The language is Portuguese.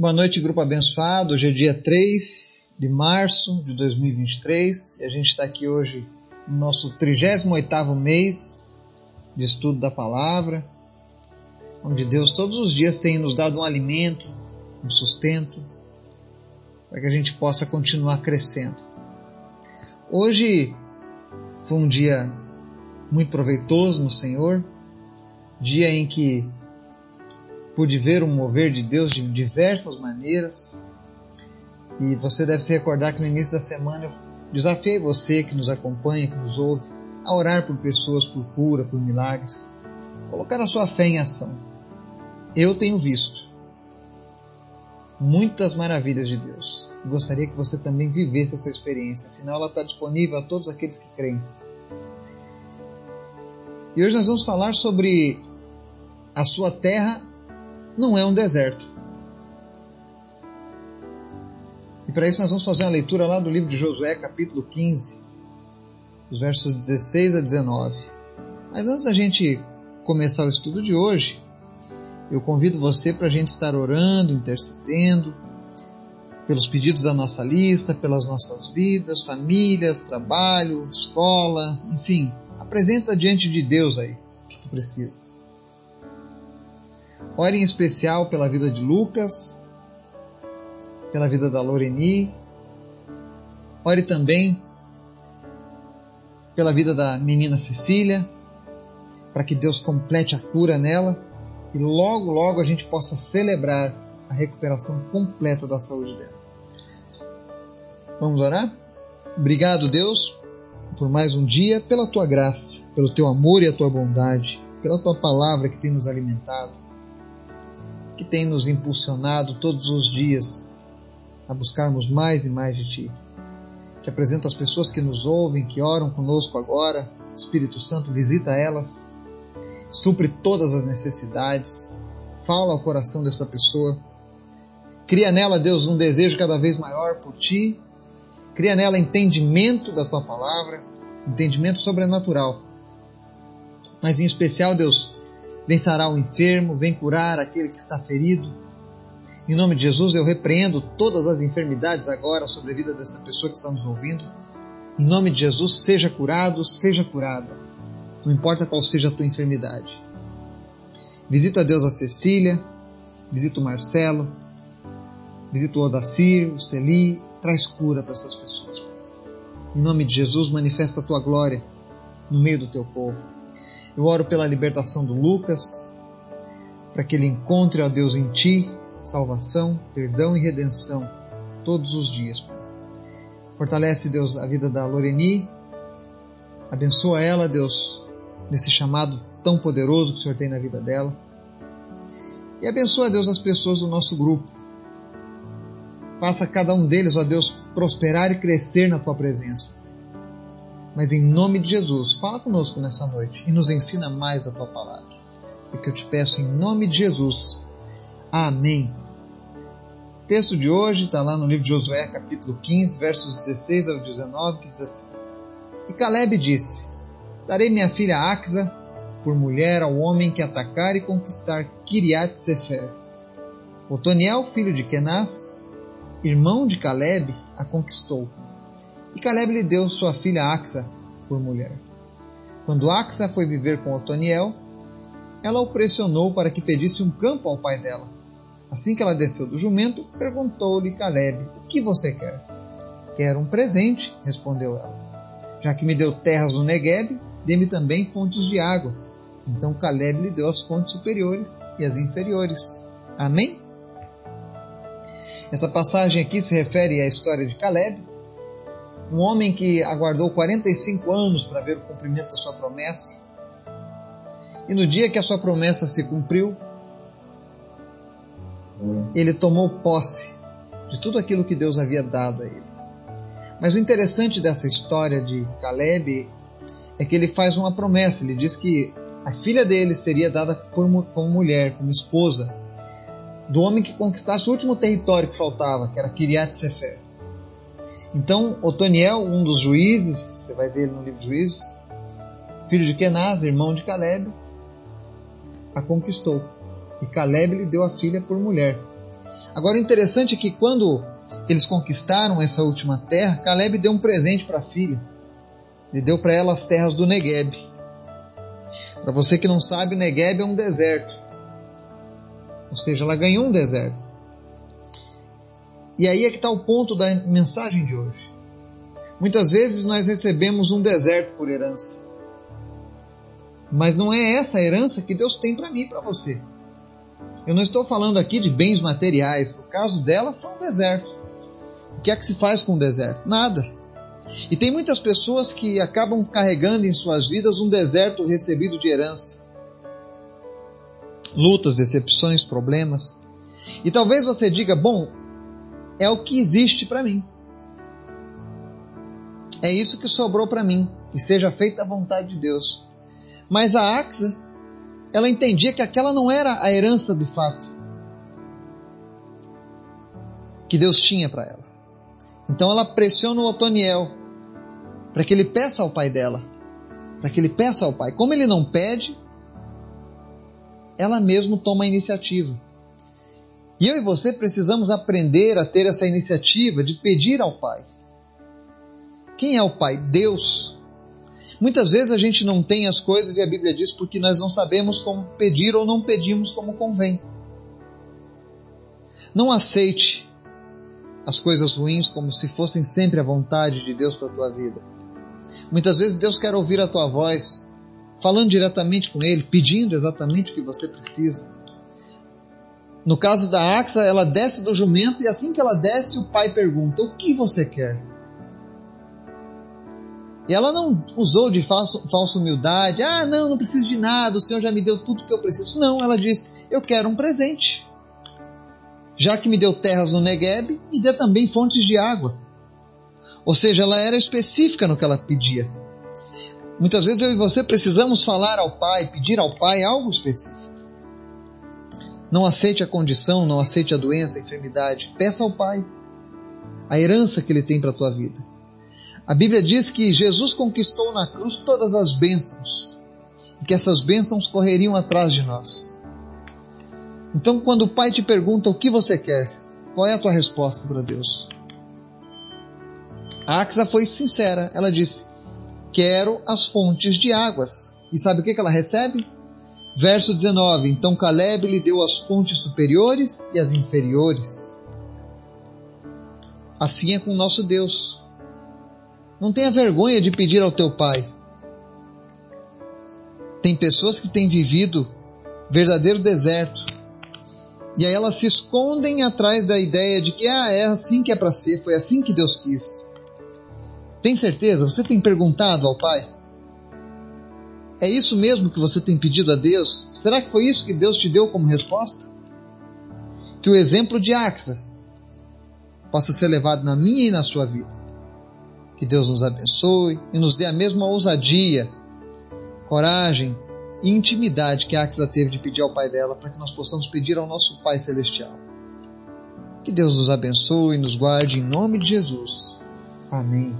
Boa noite, grupo abençoado. Hoje é dia 3 de março de 2023 e a gente está aqui hoje no nosso 38º mês de estudo da palavra, onde Deus todos os dias tem nos dado um alimento, um sustento, para que a gente possa continuar crescendo. Hoje foi um dia muito proveitoso no Senhor, dia em que pude ver um mover de Deus de diversas maneiras. E você deve se recordar que no início da semana eu desafiei você que nos acompanha, que nos ouve, a orar por pessoas, por cura, por milagres. Colocar a sua fé em ação. Eu tenho visto muitas maravilhas de Deus. Gostaria que você também vivesse essa experiência. Afinal, ela está disponível a todos aqueles que creem. E hoje nós vamos falar sobre a sua terra não é um deserto. E para isso nós vamos fazer uma leitura lá do livro de Josué, capítulo 15, os versos 16 a 19. Mas antes da gente começar o estudo de hoje, eu convido você para a gente estar orando, intercedendo, pelos pedidos da nossa lista, pelas nossas vidas, famílias, trabalho, escola, enfim. Apresenta diante de Deus aí o que precisa. Ore em especial pela vida de Lucas, pela vida da Loreni. Ore também pela vida da menina Cecília, para que Deus complete a cura nela e logo, logo a gente possa celebrar a recuperação completa da saúde dela. Vamos orar? Obrigado, Deus, por mais um dia, pela tua graça, pelo teu amor e a tua bondade, pela tua palavra que tem nos alimentado que tem nos impulsionado todos os dias a buscarmos mais e mais de Ti. Te apresento as pessoas que nos ouvem, que oram conosco agora. Espírito Santo, visita elas, supre todas as necessidades, fala ao coração dessa pessoa. Cria nela, Deus, um desejo cada vez maior por Ti. Cria nela entendimento da Tua palavra, entendimento sobrenatural. Mas em especial, Deus, Vem sarar o enfermo, vem curar aquele que está ferido. Em nome de Jesus, eu repreendo todas as enfermidades agora sobre a vida dessa pessoa que está nos ouvindo. Em nome de Jesus, seja curado, seja curada. Não importa qual seja a tua enfermidade. Visita a Deus a Cecília, visita o Marcelo, visita o Odacir, o Celi, traz cura para essas pessoas. Em nome de Jesus, manifesta a tua glória no meio do teu povo. Eu oro pela libertação do Lucas, para que ele encontre, ó Deus, em Ti salvação, perdão e redenção todos os dias. Fortalece, Deus, a vida da Loreni, abençoa ela, Deus, nesse chamado tão poderoso que o Senhor tem na vida dela. E abençoa, Deus, as pessoas do nosso grupo. Faça cada um deles, ó Deus, prosperar e crescer na tua presença. Mas em nome de Jesus, fala conosco nessa noite e nos ensina mais a tua palavra. É que eu te peço em nome de Jesus. Amém. O texto de hoje está lá no livro de Josué, capítulo 15, versos 16 ao 19, que diz assim: E Caleb disse: Darei minha filha Axa por mulher ao homem que atacar e conquistar Kiriat Sefer. Otoniel, filho de Kenaz, irmão de Caleb, a conquistou e Caleb lhe deu sua filha Axa por mulher. Quando Axa foi viver com Otoniel, ela o pressionou para que pedisse um campo ao pai dela. Assim que ela desceu do jumento, perguntou-lhe Caleb: O que você quer? Quero um presente, respondeu ela. Já que me deu terras no Negueb, dê-me também fontes de água. Então Caleb lhe deu as fontes superiores e as inferiores. Amém? Essa passagem aqui se refere à história de Caleb, um homem que aguardou 45 anos para ver o cumprimento da sua promessa. E no dia que a sua promessa se cumpriu, ele tomou posse de tudo aquilo que Deus havia dado a ele. Mas o interessante dessa história de Caleb é que ele faz uma promessa. Ele diz que a filha dele seria dada por, como mulher, como esposa, do homem que conquistasse o último território que faltava, que era Kiriat Sefer. Então, Otoniel, um dos juízes, você vai ver no livro de Juízes, filho de Kenaz, irmão de Caleb, a conquistou. E Caleb lhe deu a filha por mulher. Agora o interessante é que quando eles conquistaram essa última terra, Caleb deu um presente para a filha. Ele deu para ela as terras do Negueb. Para você que não sabe, Negueb é um deserto. Ou seja, ela ganhou um deserto. E aí é que está o ponto da mensagem de hoje. Muitas vezes nós recebemos um deserto por herança. Mas não é essa a herança que Deus tem para mim e para você. Eu não estou falando aqui de bens materiais. O caso dela foi um deserto. O que é que se faz com o deserto? Nada. E tem muitas pessoas que acabam carregando em suas vidas um deserto recebido de herança. Lutas, decepções, problemas. E talvez você diga: bom, é o que existe para mim. É isso que sobrou para mim. Que seja feita a vontade de Deus. Mas a Axa ela entendia que aquela não era a herança de fato que Deus tinha para ela. Então ela pressiona o Otoniel para que ele peça ao pai dela, para que ele peça ao pai. Como ele não pede, ela mesmo toma a iniciativa. E eu e você precisamos aprender a ter essa iniciativa de pedir ao pai. Quem é o pai? Deus. Muitas vezes a gente não tem as coisas e a Bíblia diz porque nós não sabemos como pedir ou não pedimos como convém. Não aceite as coisas ruins como se fossem sempre a vontade de Deus para a tua vida. Muitas vezes Deus quer ouvir a tua voz, falando diretamente com Ele, pedindo exatamente o que você precisa. No caso da Axa, ela desce do jumento e assim que ela desce, o pai pergunta: O que você quer? E ela não usou de falso, falsa humildade, ah, não, não preciso de nada, o Senhor já me deu tudo que eu preciso. Não, ela disse, eu quero um presente. Já que me deu terras no Negueb, me dê também fontes de água. Ou seja, ela era específica no que ela pedia. Muitas vezes eu e você precisamos falar ao Pai, pedir ao Pai algo específico. Não aceite a condição, não aceite a doença, a enfermidade. Peça ao Pai a herança que Ele tem para a tua vida. A Bíblia diz que Jesus conquistou na cruz todas as bênçãos e que essas bênçãos correriam atrás de nós. Então, quando o Pai te pergunta o que você quer, qual é a tua resposta para Deus? A Axa foi sincera, ela disse: Quero as fontes de águas. E sabe o que ela recebe? Verso 19: Então Caleb lhe deu as fontes superiores e as inferiores. Assim é com nosso Deus. Não tenha vergonha de pedir ao teu pai. Tem pessoas que têm vivido verdadeiro deserto. E aí elas se escondem atrás da ideia de que ah, é assim que é para ser, foi assim que Deus quis. Tem certeza? Você tem perguntado ao Pai? É isso mesmo que você tem pedido a Deus? Será que foi isso que Deus te deu como resposta? Que o exemplo de Axa possa ser levado na minha e na sua vida. Que Deus nos abençoe e nos dê a mesma ousadia, coragem e intimidade que Axa teve de pedir ao Pai dela, para que nós possamos pedir ao nosso Pai Celestial. Que Deus nos abençoe e nos guarde em nome de Jesus. Amém.